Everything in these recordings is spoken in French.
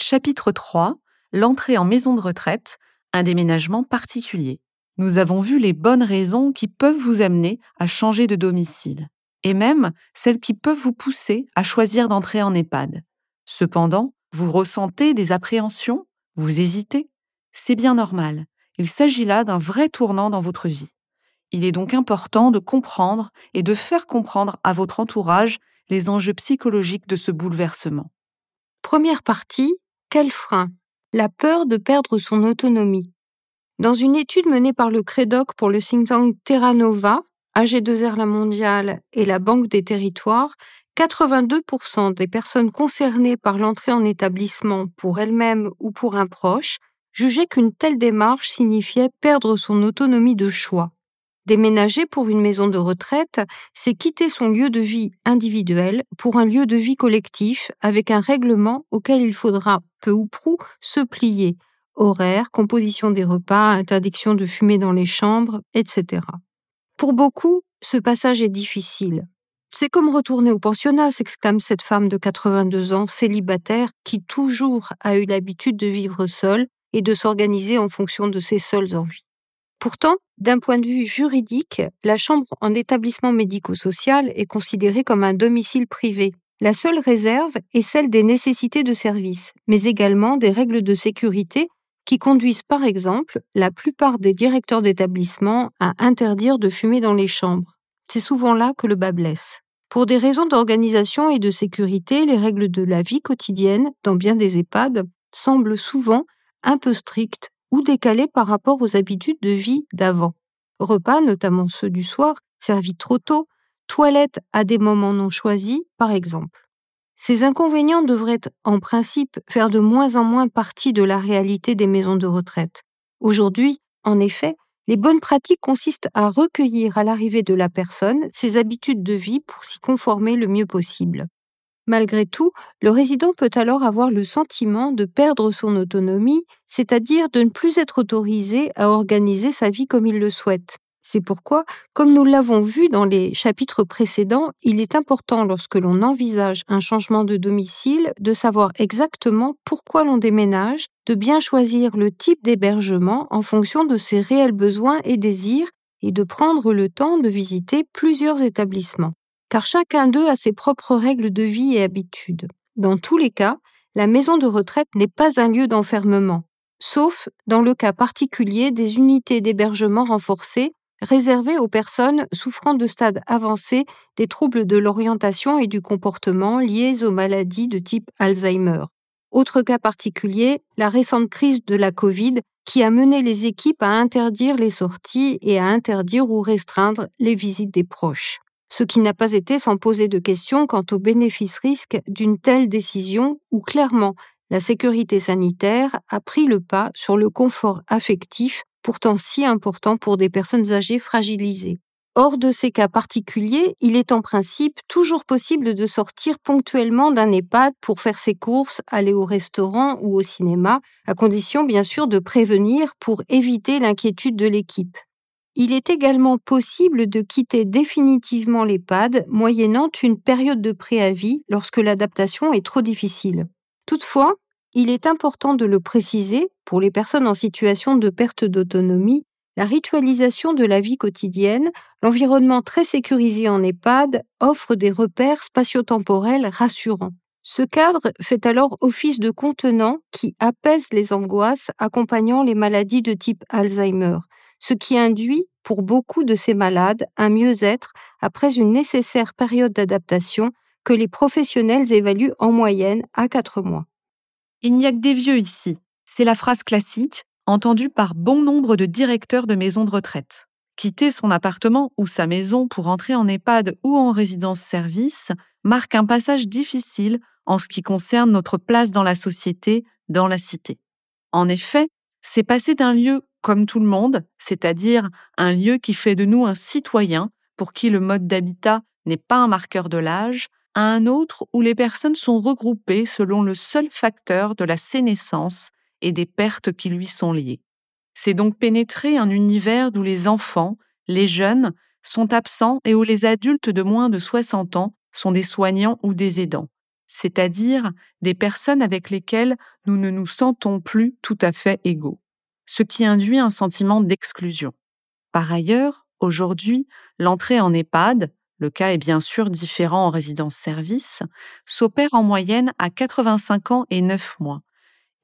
Chapitre 3 L'entrée en maison de retraite, un déménagement particulier. Nous avons vu les bonnes raisons qui peuvent vous amener à changer de domicile, et même celles qui peuvent vous pousser à choisir d'entrer en EHPAD. Cependant, vous ressentez des appréhensions, vous hésitez. C'est bien normal. Il s'agit là d'un vrai tournant dans votre vie. Il est donc important de comprendre et de faire comprendre à votre entourage les enjeux psychologiques de ce bouleversement. Première partie, quel frein? La peur de perdre son autonomie. Dans une étude menée par le CREDOC pour le think tank Terra Nova, AG2R La Mondiale et la Banque des Territoires, 82% des personnes concernées par l'entrée en établissement pour elles-mêmes ou pour un proche jugeaient qu'une telle démarche signifiait perdre son autonomie de choix. Déménager pour une maison de retraite, c'est quitter son lieu de vie individuel pour un lieu de vie collectif avec un règlement auquel il faudra peu ou prou se plier. Horaire, composition des repas, interdiction de fumer dans les chambres, etc. Pour beaucoup, ce passage est difficile. C'est comme retourner au pensionnat, s'exclame cette femme de 82 ans, célibataire, qui toujours a eu l'habitude de vivre seule et de s'organiser en fonction de ses seules envies. Pourtant, d'un point de vue juridique, la chambre en établissement médico-social est considérée comme un domicile privé. La seule réserve est celle des nécessités de service, mais également des règles de sécurité qui conduisent par exemple la plupart des directeurs d'établissement à interdire de fumer dans les chambres. C'est souvent là que le bas blesse. Pour des raisons d'organisation et de sécurité, les règles de la vie quotidienne dans bien des EHPAD semblent souvent un peu strictes ou décalées par rapport aux habitudes de vie d'avant. Repas, notamment ceux du soir, servis trop tôt, toilettes à des moments non choisis, par exemple. Ces inconvénients devraient en principe faire de moins en moins partie de la réalité des maisons de retraite. Aujourd'hui, en effet, les bonnes pratiques consistent à recueillir à l'arrivée de la personne ses habitudes de vie pour s'y conformer le mieux possible. Malgré tout, le résident peut alors avoir le sentiment de perdre son autonomie, c'est-à-dire de ne plus être autorisé à organiser sa vie comme il le souhaite. C'est pourquoi, comme nous l'avons vu dans les chapitres précédents, il est important lorsque l'on envisage un changement de domicile de savoir exactement pourquoi l'on déménage, de bien choisir le type d'hébergement en fonction de ses réels besoins et désirs et de prendre le temps de visiter plusieurs établissements car chacun d'eux a ses propres règles de vie et habitudes. Dans tous les cas, la maison de retraite n'est pas un lieu d'enfermement, sauf dans le cas particulier des unités d'hébergement renforcées réservées aux personnes souffrant de stades avancés des troubles de l'orientation et du comportement liés aux maladies de type Alzheimer. Autre cas particulier, la récente crise de la Covid qui a mené les équipes à interdire les sorties et à interdire ou restreindre les visites des proches ce qui n'a pas été sans poser de questions quant au bénéfice-risque d'une telle décision où clairement la sécurité sanitaire a pris le pas sur le confort affectif pourtant si important pour des personnes âgées fragilisées. Hors de ces cas particuliers, il est en principe toujours possible de sortir ponctuellement d'un EHPAD pour faire ses courses, aller au restaurant ou au cinéma, à condition bien sûr de prévenir pour éviter l'inquiétude de l'équipe. Il est également possible de quitter définitivement l'EHPAD moyennant une période de préavis lorsque l'adaptation est trop difficile. Toutefois, il est important de le préciser, pour les personnes en situation de perte d'autonomie, la ritualisation de la vie quotidienne, l'environnement très sécurisé en EHPAD offre des repères spatio-temporels rassurants. Ce cadre fait alors office de contenant qui apaise les angoisses accompagnant les maladies de type Alzheimer, ce qui induit pour beaucoup de ces malades un mieux-être après une nécessaire période d'adaptation que les professionnels évaluent en moyenne à 4 mois. Il n'y a que des vieux ici. C'est la phrase classique entendue par bon nombre de directeurs de maisons de retraite. Quitter son appartement ou sa maison pour entrer en EHPAD ou en résidence-service marque un passage difficile en ce qui concerne notre place dans la société, dans la cité. En effet, c'est passer d'un lieu comme tout le monde, c'est-à-dire un lieu qui fait de nous un citoyen pour qui le mode d'habitat n'est pas un marqueur de l'âge, à un autre où les personnes sont regroupées selon le seul facteur de la sénescence et des pertes qui lui sont liées. C'est donc pénétrer un univers d'où les enfants, les jeunes, sont absents et où les adultes de moins de 60 ans sont des soignants ou des aidants. c'est-à-dire des personnes avec lesquelles nous ne nous sentons plus tout à fait égaux, ce qui induit un sentiment d'exclusion. Par ailleurs, aujourd'hui, l'entrée en EHPAD, le cas est bien sûr différent en résidence-service, s'opère en moyenne à 85 ans et 9 mois,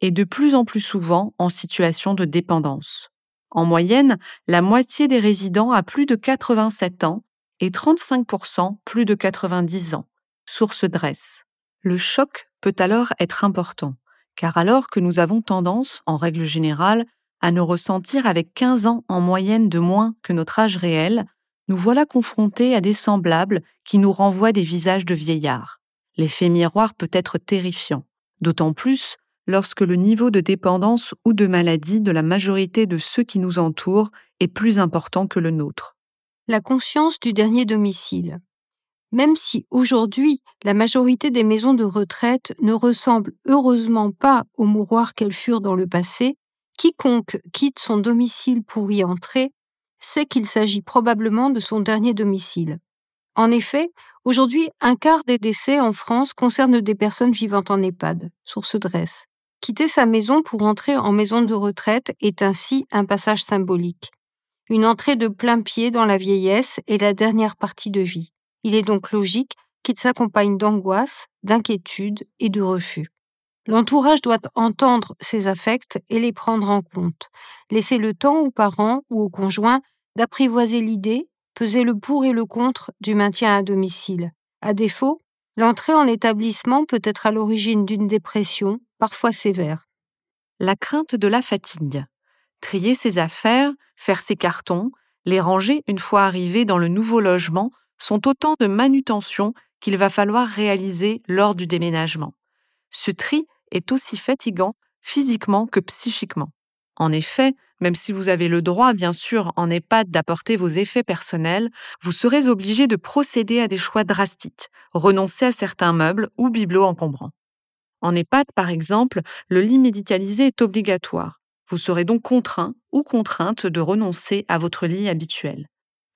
et de plus en plus souvent en situation de dépendance. En moyenne, la moitié des résidents a plus de 87 ans et 35% plus de 90 ans. Source dresse. Le choc peut alors être important, car alors que nous avons tendance, en règle générale, à nous ressentir avec 15 ans en moyenne de moins que notre âge réel, nous voilà confrontés à des semblables qui nous renvoient des visages de vieillards. L'effet miroir peut être terrifiant, d'autant plus lorsque le niveau de dépendance ou de maladie de la majorité de ceux qui nous entourent est plus important que le nôtre. La conscience du dernier domicile. Même si aujourd'hui la majorité des maisons de retraite ne ressemblent heureusement pas aux mouroirs qu'elles furent dans le passé, quiconque quitte son domicile pour y entrer sait qu'il s'agit probablement de son dernier domicile. En effet, aujourd'hui, un quart des décès en France concernent des personnes vivant en EHPAD, source dresse. Quitter sa maison pour entrer en maison de retraite est ainsi un passage symbolique. Une entrée de plein pied dans la vieillesse et la dernière partie de vie. Il est donc logique qu'il s'accompagne d'angoisse, d'inquiétude et de refus. L'entourage doit entendre ces affects et les prendre en compte. Laisser le temps aux parents ou aux conjoints d'apprivoiser l'idée, peser le pour et le contre du maintien à domicile. À défaut, l'entrée en établissement peut être à l'origine d'une dépression, parfois sévère. La crainte de la fatigue. Trier ses affaires, faire ses cartons, les ranger une fois arrivé dans le nouveau logement sont autant de manutentions qu'il va falloir réaliser lors du déménagement. Ce tri est aussi fatigant physiquement que psychiquement. En effet, même si vous avez le droit, bien sûr, en EHPAD d'apporter vos effets personnels, vous serez obligé de procéder à des choix drastiques, renoncer à certains meubles ou bibelots encombrants. En EHPAD, par exemple, le lit médicalisé est obligatoire. Vous serez donc contraint ou contrainte de renoncer à votre lit habituel.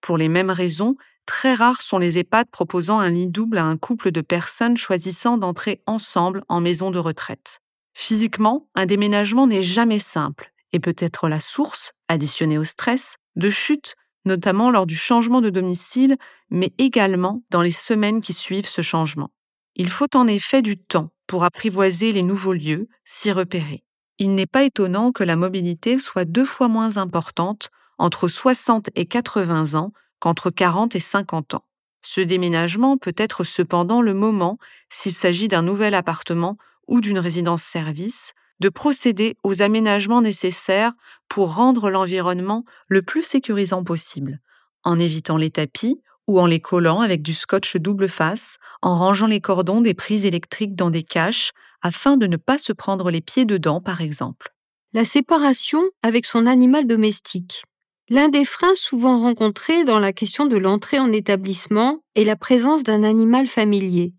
Pour les mêmes raisons, très rares sont les EHPAD proposant un lit double à un couple de personnes choisissant d'entrer ensemble en maison de retraite. Physiquement, un déménagement n'est jamais simple et peut être la source, additionnée au stress, de chutes, notamment lors du changement de domicile, mais également dans les semaines qui suivent ce changement. Il faut en effet du temps pour apprivoiser les nouveaux lieux, s'y repérer. Il n'est pas étonnant que la mobilité soit deux fois moins importante entre 60 et 80 ans qu'entre 40 et 50 ans. Ce déménagement peut être cependant le moment, s'il s'agit d'un nouvel appartement ou d'une résidence-service, de procéder aux aménagements nécessaires pour rendre l'environnement le plus sécurisant possible, en évitant les tapis ou en les collant avec du scotch double face, en rangeant les cordons des prises électriques dans des caches afin de ne pas se prendre les pieds dedans, par exemple. La séparation avec son animal domestique. L'un des freins souvent rencontrés dans la question de l'entrée en établissement est la présence d'un animal familier.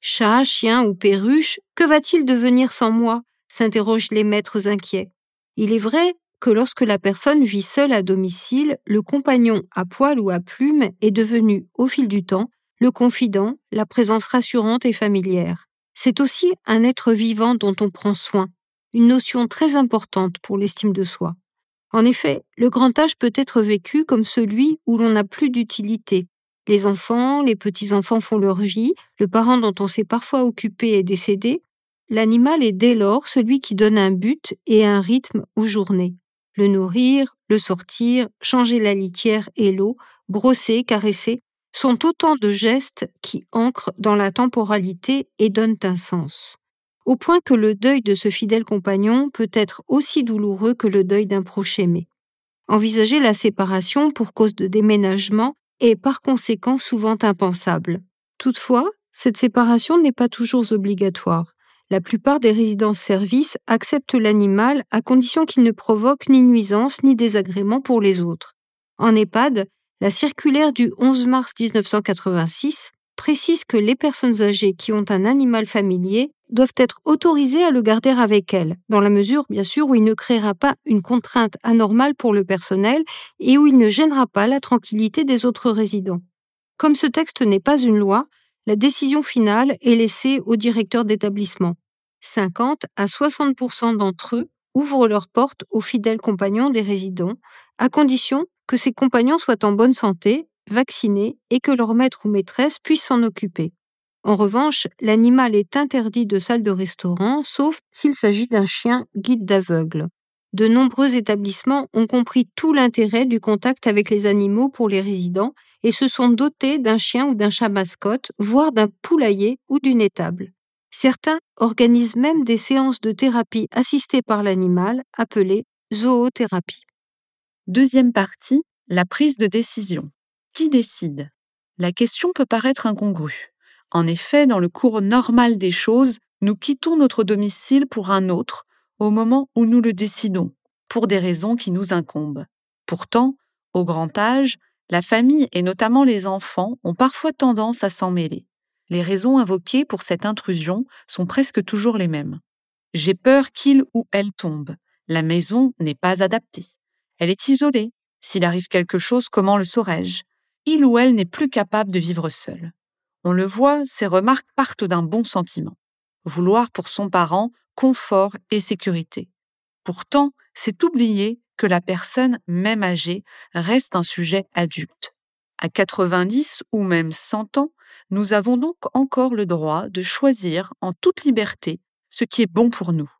Chat, chien ou perruche, que va-t-il devenir sans moi? s'interrogent les maîtres inquiets. Il est vrai que lorsque la personne vit seule à domicile, le compagnon à poil ou à plume est devenu, au fil du temps, le confident, la présence rassurante et familière. C'est aussi un être vivant dont on prend soin, une notion très importante pour l'estime de soi. En effet, le grand âge peut être vécu comme celui où l'on n'a plus d'utilité. Les enfants, les petits-enfants font leur vie, le parent dont on s'est parfois occupé est décédé, L'animal est dès lors celui qui donne un but et un rythme aux journées. Le nourrir, le sortir, changer la litière et l'eau, brosser, caresser, sont autant de gestes qui ancrent dans la temporalité et donnent un sens. Au point que le deuil de ce fidèle compagnon peut être aussi douloureux que le deuil d'un proche aimé. Envisager la séparation pour cause de déménagement est par conséquent souvent impensable. Toutefois, cette séparation n'est pas toujours obligatoire. La plupart des résidences-services acceptent l'animal à condition qu'il ne provoque ni nuisance ni désagrément pour les autres. En EHPAD, la circulaire du 11 mars 1986 précise que les personnes âgées qui ont un animal familier doivent être autorisées à le garder avec elles, dans la mesure bien sûr où il ne créera pas une contrainte anormale pour le personnel et où il ne gênera pas la tranquillité des autres résidents. Comme ce texte n'est pas une loi, la décision finale est laissée au directeur d'établissement. 50 à 60% d'entre eux ouvrent leurs portes aux fidèles compagnons des résidents, à condition que ces compagnons soient en bonne santé, vaccinés et que leur maître ou maîtresse puisse s'en occuper. En revanche, l'animal est interdit de salle de restaurant, sauf s'il s'agit d'un chien guide d'aveugle. De nombreux établissements ont compris tout l'intérêt du contact avec les animaux pour les résidents et se sont dotés d'un chien ou d'un chat mascotte, voire d'un poulailler ou d'une étable. Certains organisent même des séances de thérapie assistées par l'animal, appelées zoothérapie. Deuxième partie, la prise de décision. Qui décide? La question peut paraître incongrue. En effet, dans le cours normal des choses, nous quittons notre domicile pour un autre au moment où nous le décidons, pour des raisons qui nous incombent. Pourtant, au grand âge, la famille et notamment les enfants ont parfois tendance à s'en mêler. Les raisons invoquées pour cette intrusion sont presque toujours les mêmes. J'ai peur qu'il ou elle tombe. La maison n'est pas adaptée. Elle est isolée. S'il arrive quelque chose, comment le saurais-je? Il ou elle n'est plus capable de vivre seul. On le voit, ces remarques partent d'un bon sentiment. Vouloir pour son parent confort et sécurité. Pourtant, c'est oublier que la personne, même âgée, reste un sujet adulte. À 90 ou même 100 ans, nous avons donc encore le droit de choisir en toute liberté ce qui est bon pour nous.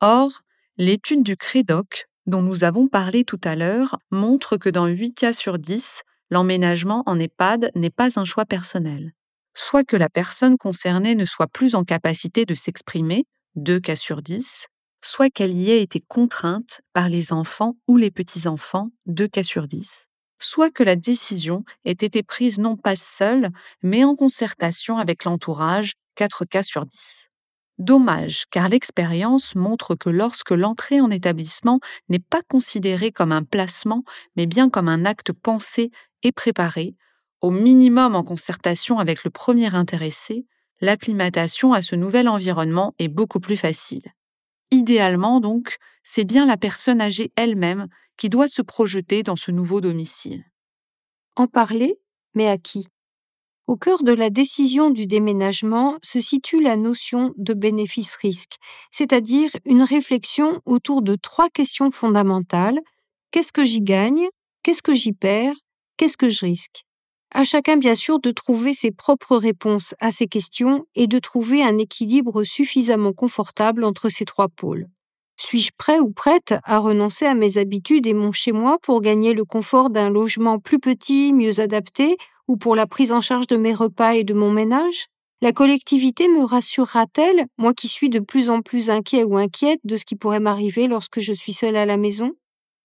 Or, l'étude du CREDOC, dont nous avons parlé tout à l'heure, montre que dans 8 cas sur 10, l'emménagement en EHPAD n'est pas un choix personnel soit que la personne concernée ne soit plus en capacité de s'exprimer, 2 cas sur 10, soit qu'elle y ait été contrainte par les enfants ou les petits-enfants, 2 cas sur 10, soit que la décision ait été prise non pas seule, mais en concertation avec l'entourage, 4 cas sur 10. Dommage, car l'expérience montre que lorsque l'entrée en établissement n'est pas considérée comme un placement, mais bien comme un acte pensé et préparé, au minimum en concertation avec le premier intéressé, l'acclimatation à ce nouvel environnement est beaucoup plus facile. Idéalement, donc, c'est bien la personne âgée elle-même qui doit se projeter dans ce nouveau domicile. En parler, mais à qui? Au cœur de la décision du déménagement se situe la notion de bénéfice-risque, c'est-à-dire une réflexion autour de trois questions fondamentales. Qu'est-ce que j'y gagne? Qu'est-ce que j'y perds? Qu'est-ce que je risque? À chacun, bien sûr, de trouver ses propres réponses à ces questions et de trouver un équilibre suffisamment confortable entre ces trois pôles. Suis-je prêt ou prête à renoncer à mes habitudes et mon chez-moi pour gagner le confort d'un logement plus petit, mieux adapté, ou pour la prise en charge de mes repas et de mon ménage? La collectivité me rassurera-t-elle, moi qui suis de plus en plus inquiet ou inquiète de ce qui pourrait m'arriver lorsque je suis seule à la maison?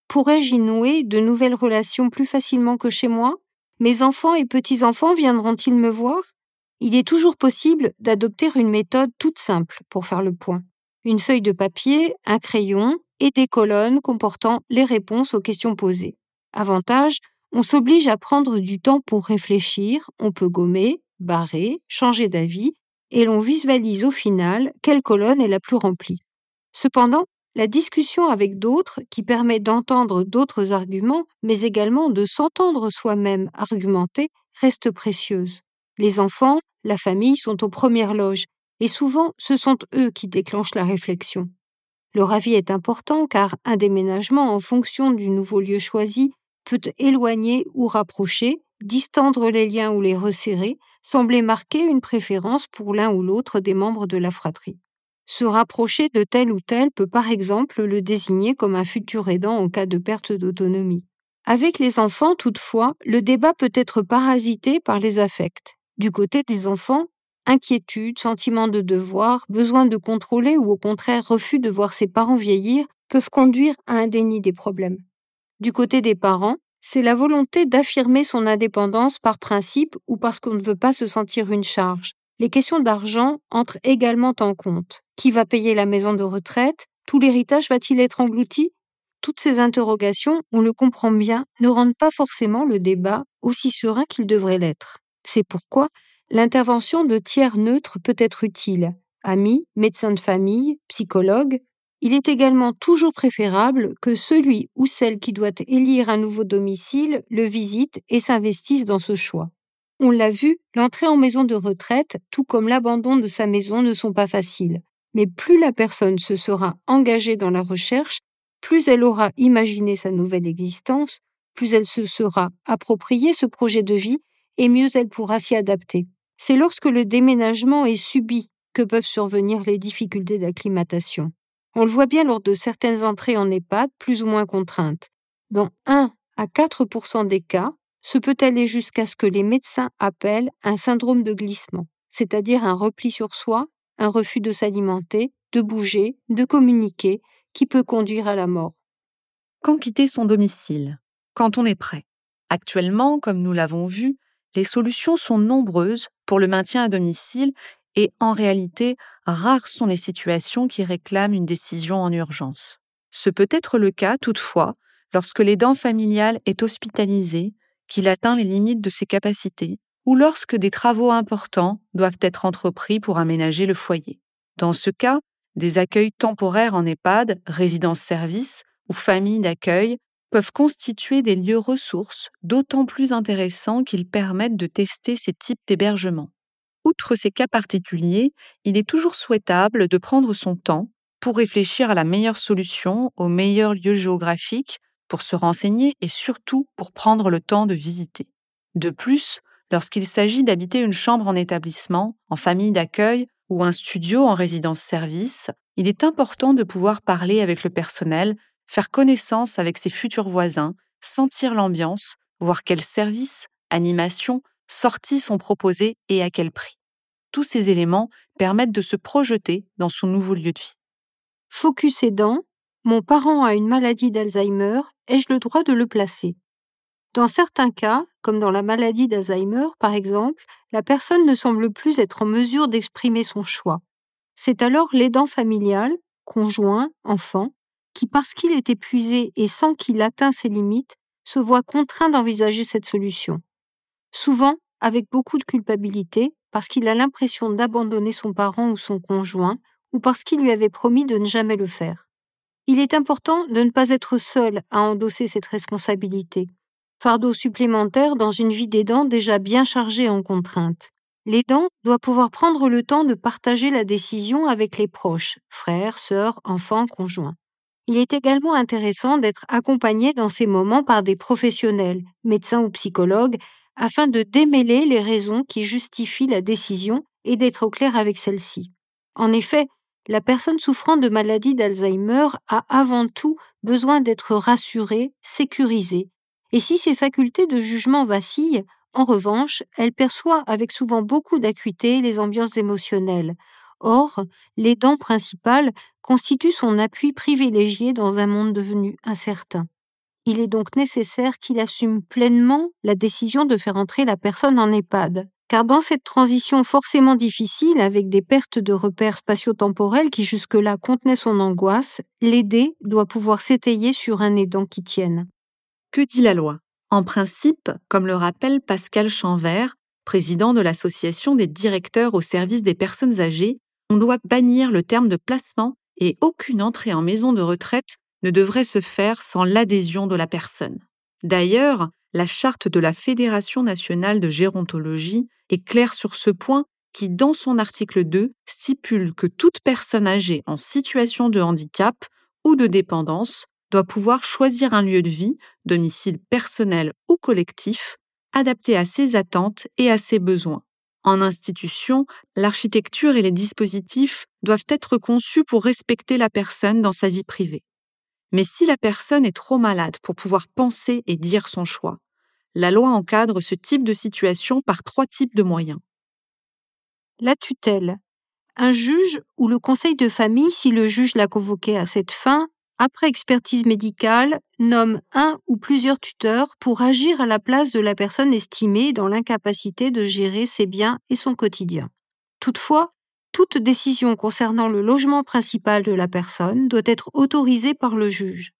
Pourrais-je y nouer de nouvelles relations plus facilement que chez moi? Mes enfants et petits-enfants viendront-ils me voir? Il est toujours possible d'adopter une méthode toute simple pour faire le point. Une feuille de papier, un crayon et des colonnes comportant les réponses aux questions posées. Avantage, on s'oblige à prendre du temps pour réfléchir, on peut gommer, barrer, changer d'avis, et l'on visualise au final quelle colonne est la plus remplie. Cependant, la discussion avec d'autres, qui permet d'entendre d'autres arguments, mais également de s'entendre soi-même argumenter, reste précieuse. Les enfants, la famille sont aux premières loges, et souvent ce sont eux qui déclenchent la réflexion. Leur avis est important car un déménagement en fonction du nouveau lieu choisi peut éloigner ou rapprocher, distendre les liens ou les resserrer, sembler marquer une préférence pour l'un ou l'autre des membres de la fratrie. Se rapprocher de tel ou tel peut par exemple le désigner comme un futur aidant en cas de perte d'autonomie. Avec les enfants, toutefois, le débat peut être parasité par les affects. Du côté des enfants, inquiétude, sentiment de devoir, besoin de contrôler ou au contraire refus de voir ses parents vieillir peuvent conduire à un déni des problèmes. Du côté des parents, c'est la volonté d'affirmer son indépendance par principe ou parce qu'on ne veut pas se sentir une charge, les questions d'argent entrent également en compte. Qui va payer la maison de retraite? Tout l'héritage va-t-il être englouti? Toutes ces interrogations, on le comprend bien, ne rendent pas forcément le débat aussi serein qu'il devrait l'être. C'est pourquoi l'intervention de tiers neutres peut être utile. Amis, médecins de famille, psychologues. Il est également toujours préférable que celui ou celle qui doit élire un nouveau domicile le visite et s'investisse dans ce choix. On l'a vu, l'entrée en maison de retraite, tout comme l'abandon de sa maison, ne sont pas faciles. Mais plus la personne se sera engagée dans la recherche, plus elle aura imaginé sa nouvelle existence, plus elle se sera approprié ce projet de vie et mieux elle pourra s'y adapter. C'est lorsque le déménagement est subi que peuvent survenir les difficultés d'acclimatation. On le voit bien lors de certaines entrées en EHPAD plus ou moins contraintes. Dans 1 à 4% des cas, ce peut aller jusqu'à ce que les médecins appellent un syndrome de glissement, c'est-à-dire un repli sur soi, un refus de s'alimenter, de bouger, de communiquer, qui peut conduire à la mort. Quand quitter son domicile? Quand on est prêt? Actuellement, comme nous l'avons vu, les solutions sont nombreuses pour le maintien à domicile et en réalité, rares sont les situations qui réclament une décision en urgence. Ce peut être le cas, toutefois, lorsque l'aidant familial est hospitalisé, qu'il atteint les limites de ses capacités, ou lorsque des travaux importants doivent être entrepris pour aménager le foyer. Dans ce cas, des accueils temporaires en EHPAD, résidence-service ou familles d'accueil peuvent constituer des lieux ressources d'autant plus intéressants qu'ils permettent de tester ces types d'hébergement. Outre ces cas particuliers, il est toujours souhaitable de prendre son temps pour réfléchir à la meilleure solution au meilleur lieu géographique pour se renseigner et surtout pour prendre le temps de visiter. De plus, lorsqu'il s'agit d'habiter une chambre en établissement, en famille d'accueil ou un studio en résidence-service, il est important de pouvoir parler avec le personnel, faire connaissance avec ses futurs voisins, sentir l'ambiance, voir quels services, animations, sorties sont proposés et à quel prix. Tous ces éléments permettent de se projeter dans son nouveau lieu de vie. Focus aidant, mon parent a une maladie d'Alzheimer, ai-je le droit de le placer? Dans certains cas, comme dans la maladie d'Alzheimer par exemple, la personne ne semble plus être en mesure d'exprimer son choix. C'est alors l'aidant familial, conjoint, enfant, qui parce qu'il est épuisé et sans qu'il atteint ses limites, se voit contraint d'envisager cette solution. Souvent avec beaucoup de culpabilité, parce qu'il a l'impression d'abandonner son parent ou son conjoint, ou parce qu'il lui avait promis de ne jamais le faire. Il est important de ne pas être seul à endosser cette responsabilité. Fardeau supplémentaire dans une vie d'aidant déjà bien chargée en contraintes. L'aidant doit pouvoir prendre le temps de partager la décision avec les proches, frères, sœurs, enfants, conjoints. Il est également intéressant d'être accompagné dans ces moments par des professionnels, médecins ou psychologues, afin de démêler les raisons qui justifient la décision et d'être au clair avec celle-ci. En effet, la personne souffrant de maladie d'Alzheimer a avant tout besoin d'être rassurée, sécurisée, et si ses facultés de jugement vacillent, en revanche, elle perçoit avec souvent beaucoup d'acuité les ambiances émotionnelles. Or, l'aidant principal constitue son appui privilégié dans un monde devenu incertain. Il est donc nécessaire qu'il assume pleinement la décision de faire entrer la personne en EHPAD car dans cette transition forcément difficile, avec des pertes de repères spatio-temporels qui jusque-là contenaient son angoisse, l'aider doit pouvoir s'étayer sur un aidant qui tienne. Que dit la loi? En principe, comme le rappelle Pascal Chanvert, président de l'Association des directeurs au service des personnes âgées, on doit bannir le terme de placement et aucune entrée en maison de retraite ne devrait se faire sans l'adhésion de la personne. D'ailleurs, la charte de la Fédération nationale de gérontologie est claire sur ce point qui, dans son article 2, stipule que toute personne âgée en situation de handicap ou de dépendance doit pouvoir choisir un lieu de vie, domicile personnel ou collectif, adapté à ses attentes et à ses besoins. En institution, l'architecture et les dispositifs doivent être conçus pour respecter la personne dans sa vie privée. Mais si la personne est trop malade pour pouvoir penser et dire son choix, la loi encadre ce type de situation par trois types de moyens. La tutelle. Un juge ou le conseil de famille, si le juge l'a convoqué à cette fin, après expertise médicale, nomme un ou plusieurs tuteurs pour agir à la place de la personne estimée dans l'incapacité de gérer ses biens et son quotidien. Toutefois, toute décision concernant le logement principal de la personne doit être autorisée par le juge.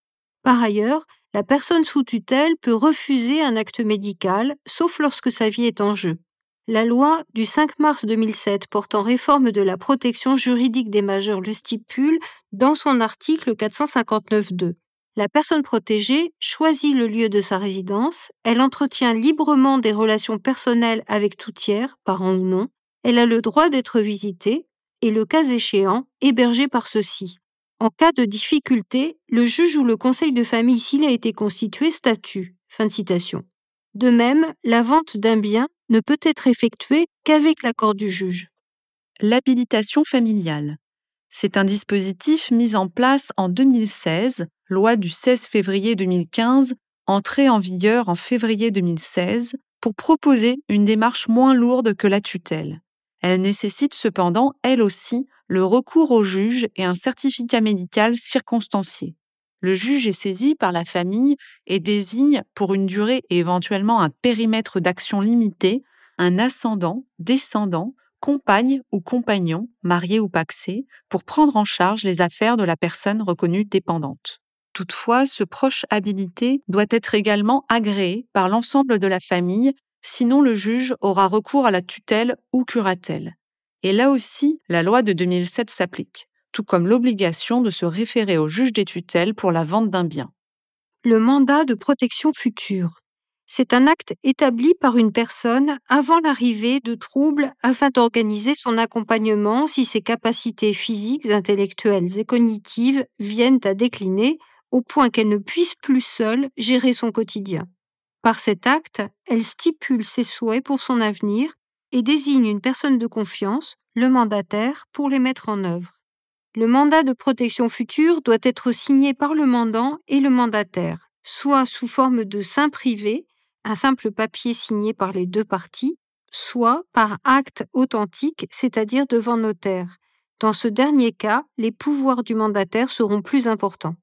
Par ailleurs, la personne sous tutelle peut refuser un acte médical, sauf lorsque sa vie est en jeu. La loi du 5 mars 2007 portant réforme de la protection juridique des majeurs le stipule dans son article 459.2. La personne protégée choisit le lieu de sa résidence, elle entretient librement des relations personnelles avec tout tiers, parent ou non, elle a le droit d'être visitée et, le cas échéant, hébergée par ceux-ci. En cas de difficulté, le juge ou le conseil de famille, s'il a été constitué, statue. Fin de citation. De même, la vente d'un bien ne peut être effectuée qu'avec l'accord du juge. L'habilitation familiale. C'est un dispositif mis en place en 2016, loi du 16 février 2015, entrée en vigueur en février 2016, pour proposer une démarche moins lourde que la tutelle. Elle nécessite cependant, elle aussi, le recours au juge et un certificat médical circonstancié. Le juge est saisi par la famille et désigne, pour une durée et éventuellement un périmètre d'action limité, un ascendant, descendant, compagne ou compagnon, marié ou paxé, pour prendre en charge les affaires de la personne reconnue dépendante. Toutefois, ce proche habilité doit être également agréé par l'ensemble de la famille, sinon le juge aura recours à la tutelle ou curatelle. Et là aussi, la loi de 2007 s'applique, tout comme l'obligation de se référer au juge des tutelles pour la vente d'un bien. Le mandat de protection future. C'est un acte établi par une personne avant l'arrivée de troubles afin d'organiser son accompagnement si ses capacités physiques, intellectuelles et cognitives viennent à décliner au point qu'elle ne puisse plus seule gérer son quotidien. Par cet acte, elle stipule ses souhaits pour son avenir et désigne une personne de confiance, le mandataire, pour les mettre en œuvre. Le mandat de protection future doit être signé par le mandant et le mandataire, soit sous forme de sein privé, un simple papier signé par les deux parties, soit par acte authentique, c'est-à-dire devant notaire. Dans ce dernier cas, les pouvoirs du mandataire seront plus importants.